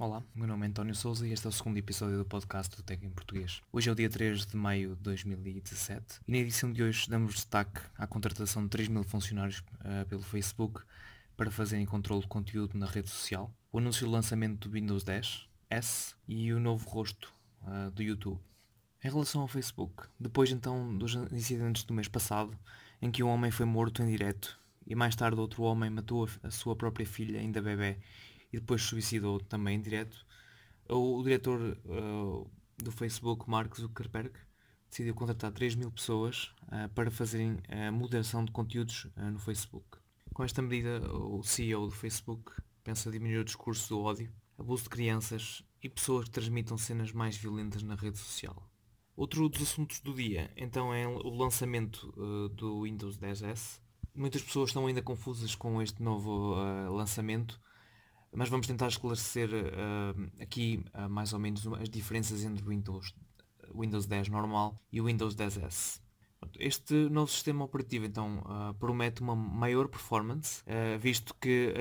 Olá, meu nome é António Souza e este é o segundo episódio do podcast do Tech em Português. Hoje é o dia 3 de maio de 2017 e na edição de hoje damos destaque à contratação de 3 mil funcionários uh, pelo Facebook para fazerem controle de conteúdo na rede social, o anúncio do lançamento do Windows 10 S e o novo rosto uh, do YouTube. Em relação ao Facebook, depois então dos incidentes do mês passado, em que um homem foi morto em direto e mais tarde outro homem matou a sua própria filha ainda bebê e depois suicidou também direto. O, o diretor uh, do Facebook, Mark Zuckerberg, decidiu contratar 3 mil pessoas uh, para fazerem a moderação de conteúdos uh, no Facebook. Com esta medida, o CEO do Facebook pensa diminuir o discurso do ódio, abuso de crianças e pessoas que transmitam cenas mais violentas na rede social. Outro dos assuntos do dia, então, é o lançamento uh, do Windows 10S. Muitas pessoas estão ainda confusas com este novo lançamento, mas vamos tentar esclarecer uh, aqui uh, mais ou menos as diferenças entre o Windows, Windows 10 normal e o Windows 10S. Este novo sistema operativo então uh, promete uma maior performance, visto que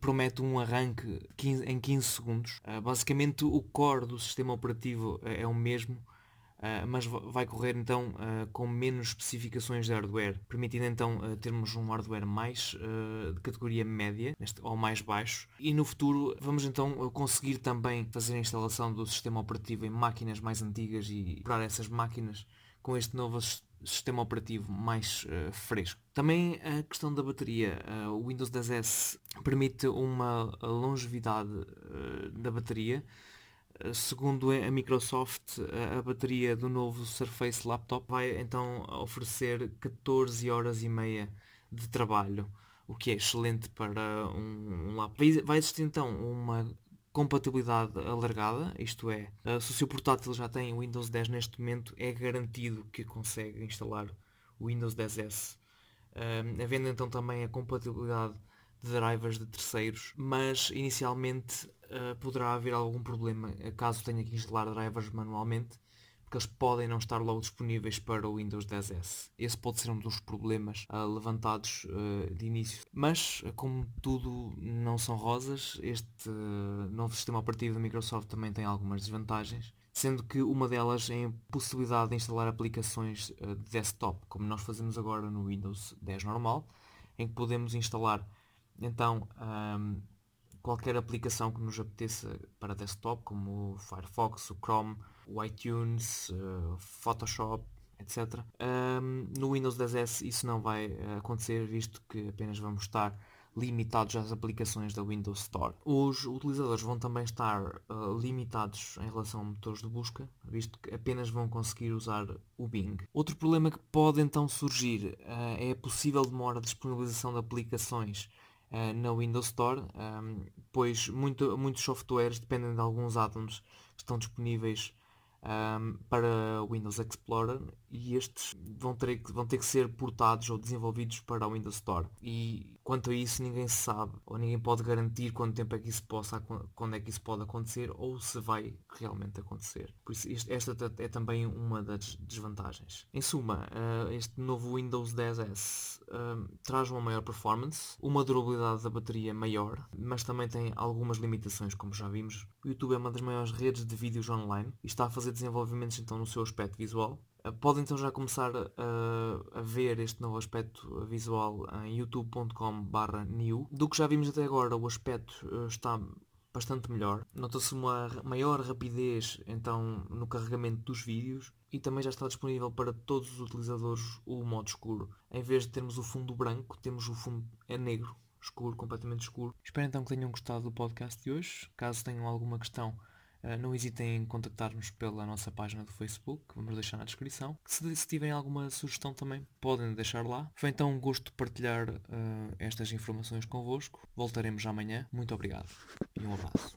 promete um arranque 15, em 15 segundos. basicamente o core do sistema operativo é o mesmo, Uh, mas vai correr então uh, com menos especificações de hardware, permitindo então uh, termos um hardware mais de categoria média neste, ou mais baixo e no futuro vamos então conseguir também fazer a instalação do sistema operativo em máquinas mais antigas e comprar essas máquinas com este novo sistema operativo mais fresco. Também a questão da bateria, o Windows 10S permite uma longevidade da bateria Segundo a Microsoft, a bateria do novo Surface Laptop vai então oferecer 14 horas e meia de trabalho, o que é excelente para um, um laptop. Vai existir então uma compatibilidade alargada, isto é, se o seu portátil já tem o Windows 10 neste momento, é garantido que consegue instalar o Windows 10S. Um, havendo então também a compatibilidade de drivers de terceiros, mas inicialmente uh, poderá haver algum problema eh, caso tenha que instalar drivers manualmente, porque eles podem não estar logo disponíveis para o Windows 10S. Esse pode ser um dos problemas uh, levantados uh, de início. Mas, como tudo não são rosas, este novo sistema operativo da Microsoft também tem algumas desvantagens, sendo que uma delas é a possibilidade de instalar aplicações de desktop, como nós fazemos agora no Windows 10 normal, em que podemos instalar então, um, qualquer aplicação que nos apeteça para desktop, como o Firefox, o Chrome, o iTunes, uh, Photoshop, etc. Um, no Windows 10S isso não vai eh, acontecer, visto que apenas vamos estar limitados às aplicações da Windows Store. Os utilizadores vão também estar uh, limitados em relação a motores de busca, visto que apenas vão conseguir usar o Bing. Outro problema que pode então surgir uh, é a possível demora de disponibilização de aplicações uh, na Windows Store, um, pois muito, muitos softwares dependem de alguns addons que estão disponíveis um, para Windows Explorer e estes vão ter, vão ter que ser portados ou desenvolvidos para o Windows Store. E quanto a isso ninguém sabe, ou ninguém pode garantir quanto tempo é que isso possa, quando é que isso pode acontecer, ou se vai realmente acontecer. Por isso este, esta é também uma das desvantagens. Em suma, uh, este novo Windows 10S uh, traz uma maior performance, uma durabilidade da bateria maior, mas também tem algumas limitações, como já vimos. O YouTube é uma das maiores redes de vídeos online e está a fazer desenvolvimentos então no seu aspecto visual. Uh, pode então já começar a ver este novo aspecto visual em youtube.com new. Do que já vimos até agora, o aspecto uh, está bastante melhor. Nota-se uma maior rapidez então no carregamento dos vídeos e também já está disponível para todos os utilizadores o modo escuro. Em vez de termos o fundo branco, temos o fundo é negro, escuro, completamente escuro. Espero então que tenham gostado do podcast de hoje. Caso tenham alguma questão não hesitem em contactar-nos pela nossa página do Facebook, vamos deixar na descrição. Se, se tiverem alguma sugestão também, podem deixar lá. Foi então um gosto partilhar uh, estas informações convosco. Voltaremos amanhã. Muito obrigado e um abraço.